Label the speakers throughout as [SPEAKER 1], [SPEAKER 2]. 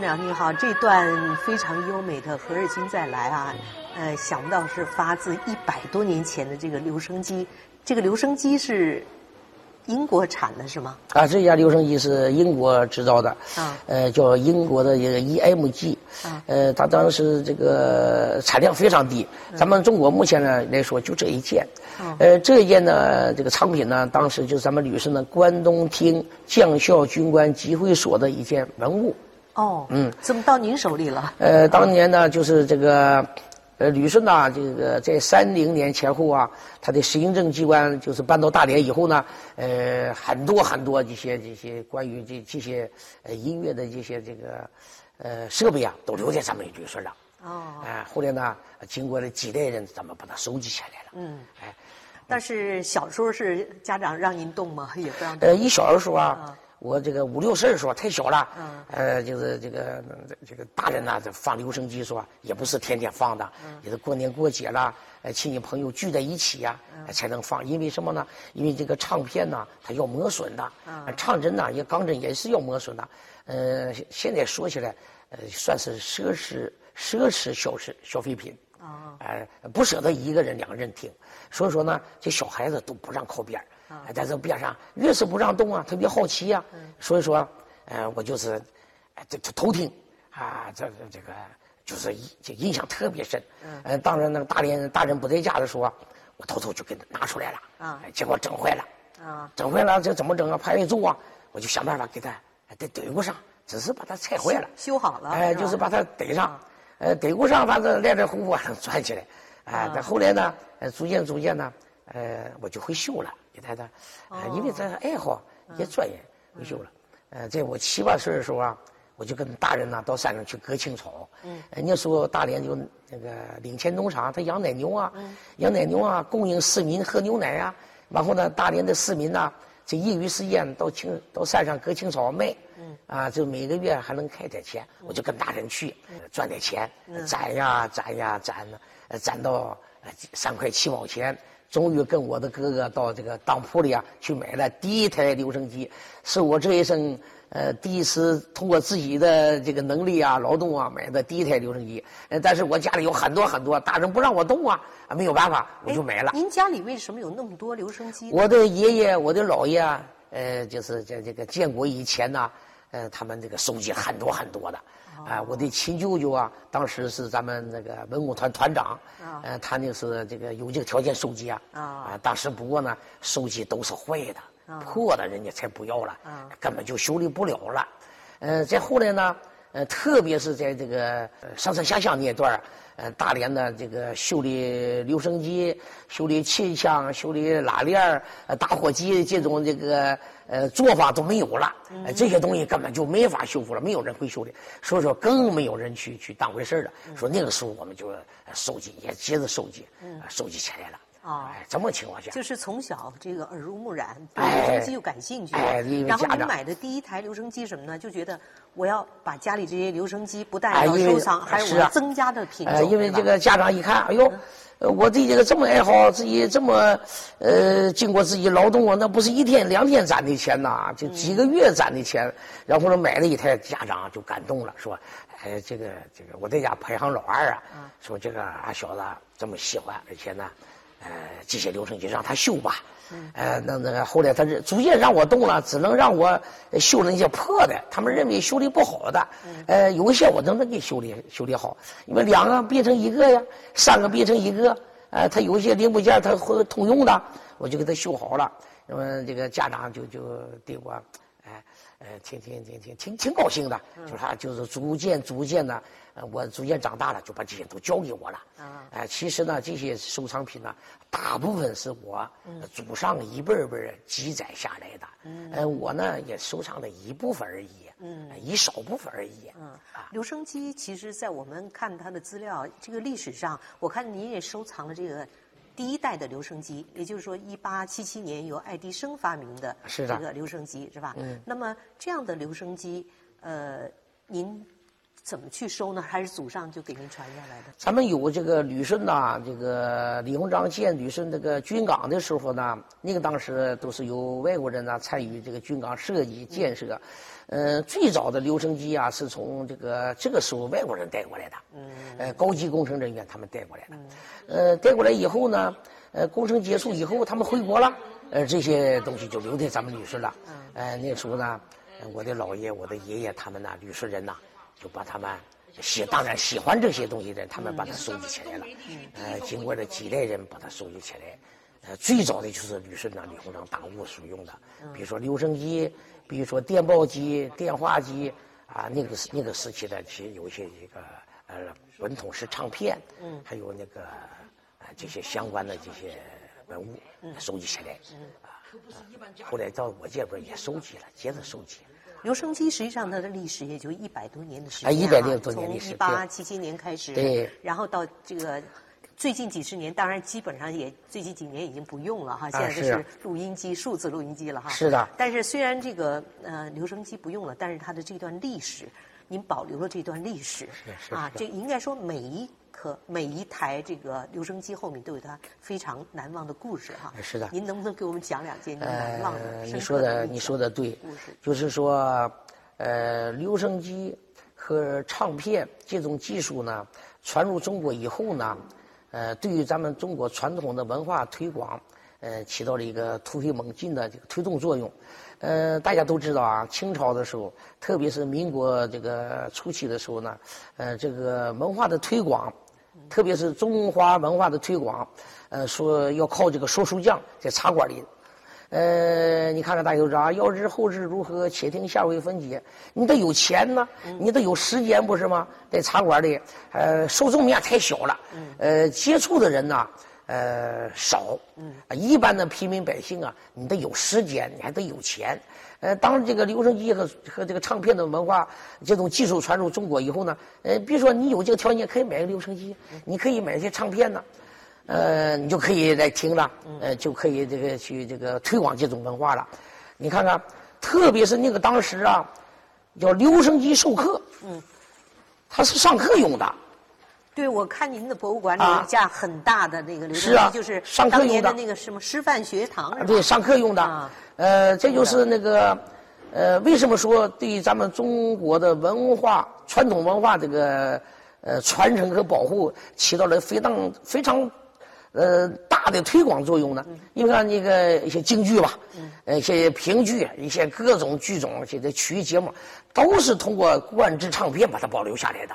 [SPEAKER 1] 黄长你好，这段非常优美的《何日君再来》啊，呃，想不到是发自一百多年前的这个留声机，这个留声机是。英国产的是吗？
[SPEAKER 2] 啊，这家留声机是英国制造的，啊，呃，叫英国的一个 EMG，啊，呃，它当时这个产量非常低，咱们中国目前呢来说就这一件，呃，这一件呢这个藏品呢，当时就是咱们旅顺的关东厅将校军官集会所的一件文物。
[SPEAKER 1] 哦，嗯，怎么到您手里了？
[SPEAKER 2] 呃，当年呢就是这个。呃，旅顺呐，这个在三零年前后啊，他的行政机关就是搬到大连以后呢，呃，很多很多这些这些关于这这些呃音乐的这些这个呃设备啊，都留在咱们旅顺了。哦。哎，后来呢，经过了几代人，咱们把它收集起来了。嗯。哎，
[SPEAKER 1] 但是小时候是家长让您动吗？也不让。呃，
[SPEAKER 2] 一小的时候啊。我这个五六岁的时候太小了，呃，就是这个这个大人呐，这放留声机说也不是天天放的，也是过年过节了，呃，亲戚朋友聚在一起呀，才能放。因为什么呢？因为这个唱片呐，它要磨损的，唱针呢，也钢针也是要磨损的。呃，现在说起来，呃，算是奢侈奢侈消费消费品。啊，哎，不舍得一个人两个人听，所以说呢，这小孩子都不让靠边啊，在这边上越是不让动啊，特别好奇呀。所以说，呃，我就是，这这偷听，啊，这这个就是印印象特别深。嗯，当然那个大连大人不在家的时候，我偷偷就给他拿出来了。啊，结果整坏了。啊，整坏了这怎么整啊？怕挨揍啊！我就想办法给他得怼不上，只是把它拆坏了。
[SPEAKER 1] 修好了。
[SPEAKER 2] 哎，就是把它怼上。呃，怼不上，反正练练功夫还能转起来。啊，但后来呢，呃，逐渐逐渐呢，呃，我就会修了，因为这爱好也专业会绣了。呃，在我七八岁的时候啊，我就跟大人呢到山上去割青草。嗯。那时候大连就那个领前农场，他养奶牛啊，养奶牛啊，供应市民喝牛奶啊。然后呢，大连的市民呢，这业余时间到青到山上割青草卖。啊，就每个月还能开点钱，我就跟大人去赚点钱，攒呀攒呀攒，攒到三块七毛钱，终于跟我的哥哥到这个当铺里啊去买了第一台留声机，是我这一生呃第一次通过自己的这个能力啊劳动啊买的第一台留声机。呃，但是我家里有很多很多，大人不让我动啊，啊没有办法，我就买了。
[SPEAKER 1] 您家里为什么有那么多留声机？
[SPEAKER 2] 我的爷爷，我的姥爷啊，呃，就是在这个建国以前呢。呃，他们这个收集很多很多的，啊，我的亲舅舅啊，当时是咱们那个文工团团长，呃，他那是这个有这个条件收集啊，啊，当时不过呢，收集都是坏的，破的人家才不要了，根本就修理不了了，呃，再后来呢，呃，特别是在这个上山下乡那一段呃，大连的这个修理留声机、修理气枪、修理拉链呃，打火机这种这个呃做法都没有了，这些东西根本就没法修复了，没有人会修理，所以说更没有人去去当回事了。说那个时候我们就收集，也接着收集，收集起来了。啊，这么情况下，
[SPEAKER 1] 就是从小这个耳濡目染，对留声机又感兴趣，然后你买的第一台留声机什么呢？就觉得我要把家里这些留声机不但要收藏，还有增加的品种。
[SPEAKER 2] 因为这个家长一看，哎呦，我对这个这么爱好，自己这么呃经过自己劳动啊，那不是一天两天攒的钱呐，就几个月攒的钱，然后呢买了一台，家长就感动了，说，哎，这个这个我在家排行老二啊，说这个俺小子这么喜欢，而且呢。呃，这些流程就让他修吧，呃，那那个后来他是逐渐让我动了，只能让我修那些破的，他们认为修理不好的，呃，有一些我都能给修理修理好，因为两个变成一个呀，三个变成一个，呃，他有一些零部件他会通用的，我就给他修好了，那么这个家长就就对我，哎，呃，挺挺挺挺挺挺高兴的，就是他就是逐渐逐渐的。我逐渐长大了，就把这些都交给我了。啊，哎，其实呢，这些收藏品呢，大部分是我祖上一辈儿辈儿记载下来的。嗯，呃，我呢也收藏了一部分而已。嗯，一少部分而已。嗯，
[SPEAKER 1] 啊，留声机其实，在我们看它的资料，这个历史上，我看您也收藏了这个第一代的留声机，也就是说，一八七七年由爱迪生发明的这个留声机，是吧？嗯。那么这样的留声机，呃，您。怎么去收呢？还是祖上就给您传下来的？
[SPEAKER 2] 咱们有这个旅顺呐，这个李鸿章建旅顺这个军港的时候呢，那个当时都是由外国人呢参与这个军港设计建设。呃，最早的留声机啊，是从这个这个时候外国人带过来的。嗯。呃，高级工程人员他们带过来的。嗯。呃，带过来以后呢，呃，工程结束以后，他们回国了。呃，这些东西就留在咱们旅顺了。嗯。呃，那时候呢，我的姥爷、我的爷爷他们呢，旅顺人呐。就把他们喜，当然喜欢这些东西的，他们把它收集起来了。呃，经过了几代人把它收集起来。呃，最早的就是旅顺长李鸿章党务所用的，比如说留声机，比如说电报机、电话机啊，那个那个时期的，其实有一些这个呃滚筒式唱片，还有那个呃这些相关的这些文物收集起来。啊，后来到我这边也收集了，接着收集。
[SPEAKER 1] 留声机实际上它的历史也就一百多年的时间，
[SPEAKER 2] 啊，一百多年历史，
[SPEAKER 1] 从一八七七年开始，
[SPEAKER 2] 对，
[SPEAKER 1] 然后到这个最近几十年，当然基本上也最近几年已经不用了哈，现在都是录音机、数字录音机了哈。
[SPEAKER 2] 是的。
[SPEAKER 1] 但是虽然这个呃留声机不用了，但是它的这段历史，您保留了这段历史，
[SPEAKER 2] 是是
[SPEAKER 1] 啊，这应该说每一。颗每一台这个留声机后面都有它非常难忘的故事哈。
[SPEAKER 2] 是的。
[SPEAKER 1] 您能不能给我们讲两件您难忘的、
[SPEAKER 2] 你说的，你说的对。
[SPEAKER 1] 故事
[SPEAKER 2] 就是说，呃，留声机和唱片这种技术呢，传入中国以后呢，呃，对于咱们中国传统的文化推广，呃，起到了一个突飞猛进的这个推动作用。呃，大家都知道啊，清朝的时候，特别是民国这个初期的时候呢，呃，这个文化的推广，特别是中华文化的推广，呃，说要靠这个说书匠在茶馆里。呃，你看看大家都知道啊，要知后事如何，且听下回分解。你得有钱呢，你得有时间，不是吗？在茶馆里，呃，受众面太小了，呃，接触的人呢。呃，少，嗯，一般的平民百姓啊，你得有时间，你还得有钱，呃，当这个留声机和和这个唱片的文化这种技术传入中国以后呢，呃，比如说你有这个条件，可以买个留声机，你可以买一些唱片呢，呃，你就可以来听了，呃，就可以这个去这个推广这种文化了。你看看，特别是那个当时啊，叫留声机授课，嗯，它是上课用的。
[SPEAKER 1] 对，我看您的博物馆里有一架很大的那个留声机，就是当年的那个什么师范学堂。
[SPEAKER 2] 对，上课用的。呃，这就是那个，呃，为什么说对咱们中国的文化、传统文化这个呃传承和保护起到了非常非常呃大的推广作用呢？你看那个一些京剧吧，呃，一些评剧，一些各种剧种，这些曲艺节目，都是通过灌制唱片把它保留下来的。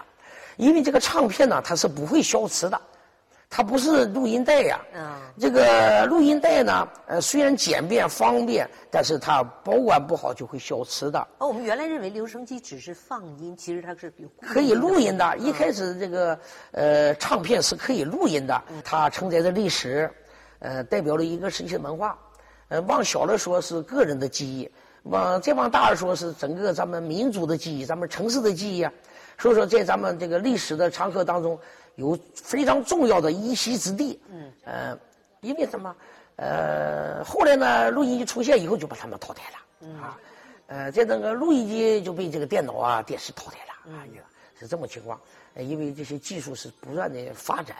[SPEAKER 2] 因为这个唱片呢，它是不会消磁的，它不是录音带呀。嗯。这个录音带呢，呃，虽然简便方便，但是它保管不好就会消磁的。
[SPEAKER 1] 哦，我们原来认为留声机只是放音，其实它是有
[SPEAKER 2] 可以录音的。一开始这个呃，唱片是可以录音的，它承载着历史，呃，代表了一个时期的文化。呃，往小了说是个人的记忆，往再往大了说是整个咱们民族的记忆，咱们城市的记忆啊。所以说，在咱们这个历史的长河当中，有非常重要的一席之地。嗯。呃，因为什么？呃，后来呢，录音机出现以后，就把他们淘汰了。嗯。啊，呃，在那个录音机就被这个电脑啊、电视淘汰了。嗯。是这么情况。呃，因为这些技术是不断的发展，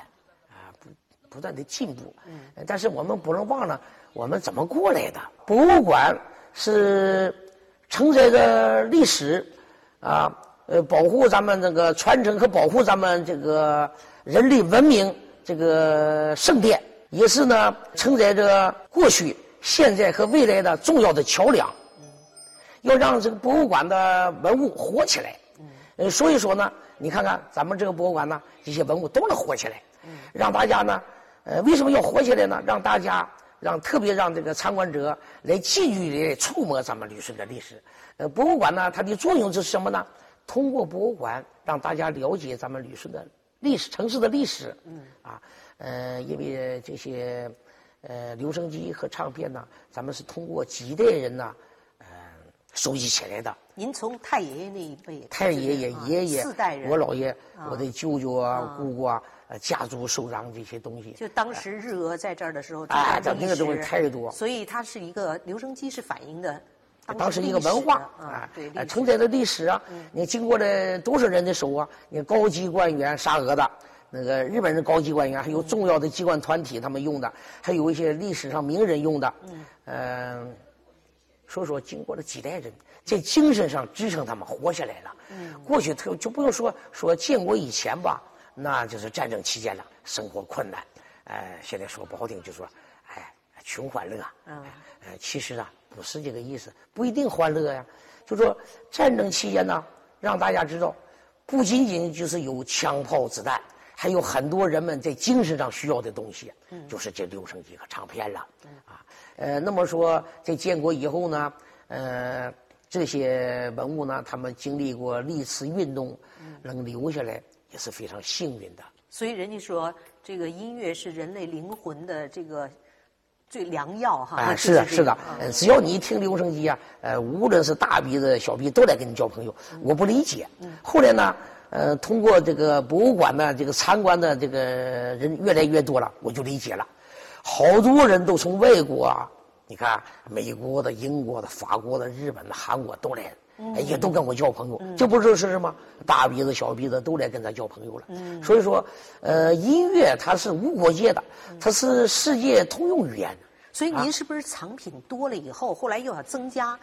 [SPEAKER 2] 啊，不不断的进步。嗯。但是我们不能忘了，我们怎么过来的？博物馆是承载着历史，啊。呃，保护咱们这个传承和保护咱们这个人类文明这个圣殿，也是呢承载着过去、现在和未来的重要的桥梁。嗯，要让这个博物馆的文物活起来。嗯，所以说呢，你看看咱们这个博物馆呢，这些文物都能活起来。嗯，让大家呢，呃，为什么要活起来呢？让大家让特别让这个参观者来近距离触摸咱们旅顺的历史。呃，博物馆呢，它的作用是什么呢？通过博物馆让大家了解咱们旅顺的历史、城市的历史。嗯。啊，呃，因为这些呃留声机和唱片呢，咱们是通过几代人呢，呃，收集起来的。
[SPEAKER 1] 您从太爷爷那一辈，
[SPEAKER 2] 太爷爷、爷爷、
[SPEAKER 1] 四代人，
[SPEAKER 2] 我姥爷、我的舅舅啊、姑姑啊，呃，家族收藏这些东西。
[SPEAKER 1] 就当时日俄在这儿的时候，
[SPEAKER 2] 啊，这那个东西太多。
[SPEAKER 1] 所以它是一个留声机，是反映的。
[SPEAKER 2] 当时一个文化
[SPEAKER 1] 啊，对，
[SPEAKER 2] 承载的历史啊。你经过了多少人的手啊？你高级官员沙俄的，那个日本人高级官员，还有重要的机关团体他们用的，还有一些历史上名人用的。嗯，所以说经过了几代人，在精神上支撑他们活下来了。嗯过去特就不用说说建国以前吧，那就是战争期间了，生活困难。哎，现在说不好听，就说哎穷欢乐。嗯，呃，其实啊不是这个意思，不一定欢乐呀。就说战争期间呢，让大家知道，不仅仅就是有枪炮子弹，还有很多人们在精神上需要的东西，就是这留声机和唱片了。啊，呃，那么说在建国以后呢，呃。这些文物呢，他们经历过历次运动，能留下来也是非常幸运的。
[SPEAKER 1] 所以人家说，这个音乐是人类灵魂的这个最良药哈。
[SPEAKER 2] 哎，是的，是的。只要你一听留声机啊，呃，无论是大鼻子小鼻都来跟你交朋友。我不理解。后来呢，呃，通过这个博物馆呢，这个参观的这个人越来越多了，我就理解了。好多人都从外国。啊。你看，美国的、英国的、法国的、日本的、韩国都来，也都跟我交朋友。这不是是什么大鼻子、小鼻子都来跟咱交朋友了。所以说，呃，音乐它是无国界的，它是世界通用语言。
[SPEAKER 1] 所以您是不是藏品多了以后，后来又要增加？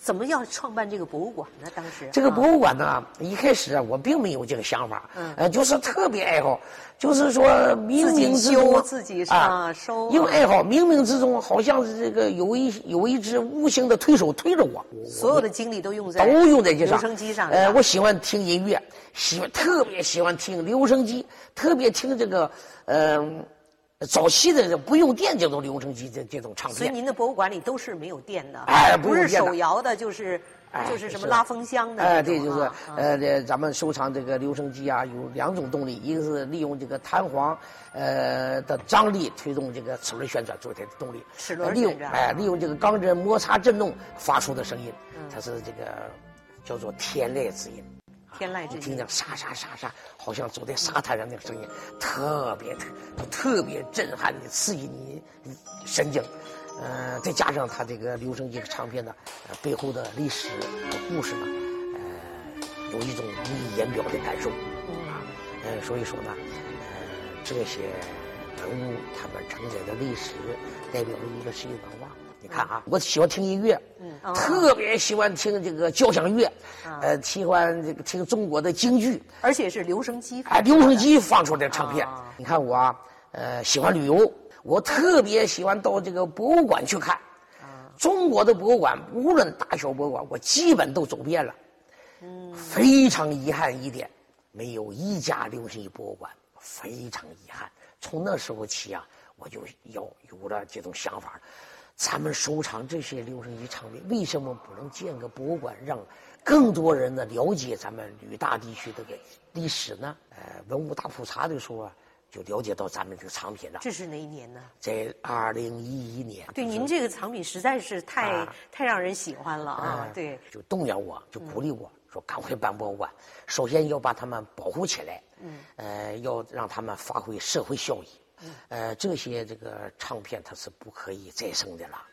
[SPEAKER 1] 怎么要创办这个博物馆呢？当时
[SPEAKER 2] 这个博物馆呢，一开始啊，我并没有这个想法，呃，就是特别爱好，就是说冥冥之中
[SPEAKER 1] 自己啊收，
[SPEAKER 2] 因为爱好，冥冥之中好像是这个有一有一只无形的推手推着我，
[SPEAKER 1] 所有的精力都用在
[SPEAKER 2] 都用在这
[SPEAKER 1] 上，留声机上。
[SPEAKER 2] 呃，我喜欢听音乐，喜欢特别喜欢听留声机，特别听这个嗯。早期的不用电这种留声机这这种唱片，
[SPEAKER 1] 所以您的博物馆里都是没有电的，哎，不是手摇的，就是就是什么拉风箱的，
[SPEAKER 2] 哎，对，就是呃，这咱们收藏这个留声机啊，有两种动力，一个是利用这个弹簧呃的张力推动这个齿轮旋转做它的动力，
[SPEAKER 1] 齿轮
[SPEAKER 2] 利用哎利用这个钢针摩擦振动发出的声音，它是这个叫做天籁之音。
[SPEAKER 1] 天籁之音，
[SPEAKER 2] 听见沙沙沙沙，好像走在沙滩上那个声音，特别特特别震撼的，刺激你神经。呃，再加上他这个留声机唱片的背后的历史和故事呢，呃，有一种无以言表的感受。啊，呃，所以说呢，呃，这些文物他们承载的历史，代表了一个世界文化。你看啊，我喜欢听音乐，嗯，特别喜欢听这个交响乐，呃，喜欢这个听中国的京剧，
[SPEAKER 1] 而且是留声机，
[SPEAKER 2] 哎，留声机放出来的唱片。你看我啊，呃，喜欢旅游，我特别喜欢到这个博物馆去看，中国的博物馆，无论大小博物馆，我基本都走遍了，嗯，非常遗憾一点，没有一家留声机博物馆，非常遗憾。从那时候起啊，我就要有了这种想法。咱们收藏这些留声机唱片，为什么不能建个博物馆，让更多人呢了解咱们旅大地区这个历史呢？呃，文物大普查的时候啊，就了解到咱们这个藏品了。
[SPEAKER 1] 这是哪一年呢？
[SPEAKER 2] 在二零一一年。
[SPEAKER 1] 对，您这个藏品实在是太太让人喜欢了啊！对，
[SPEAKER 2] 就动员我，就鼓励我说，赶快办博物馆。首先要把它们保护起来，嗯，呃，要让他们发挥社会效益。呃，这些这个唱片它是不可以再生的了。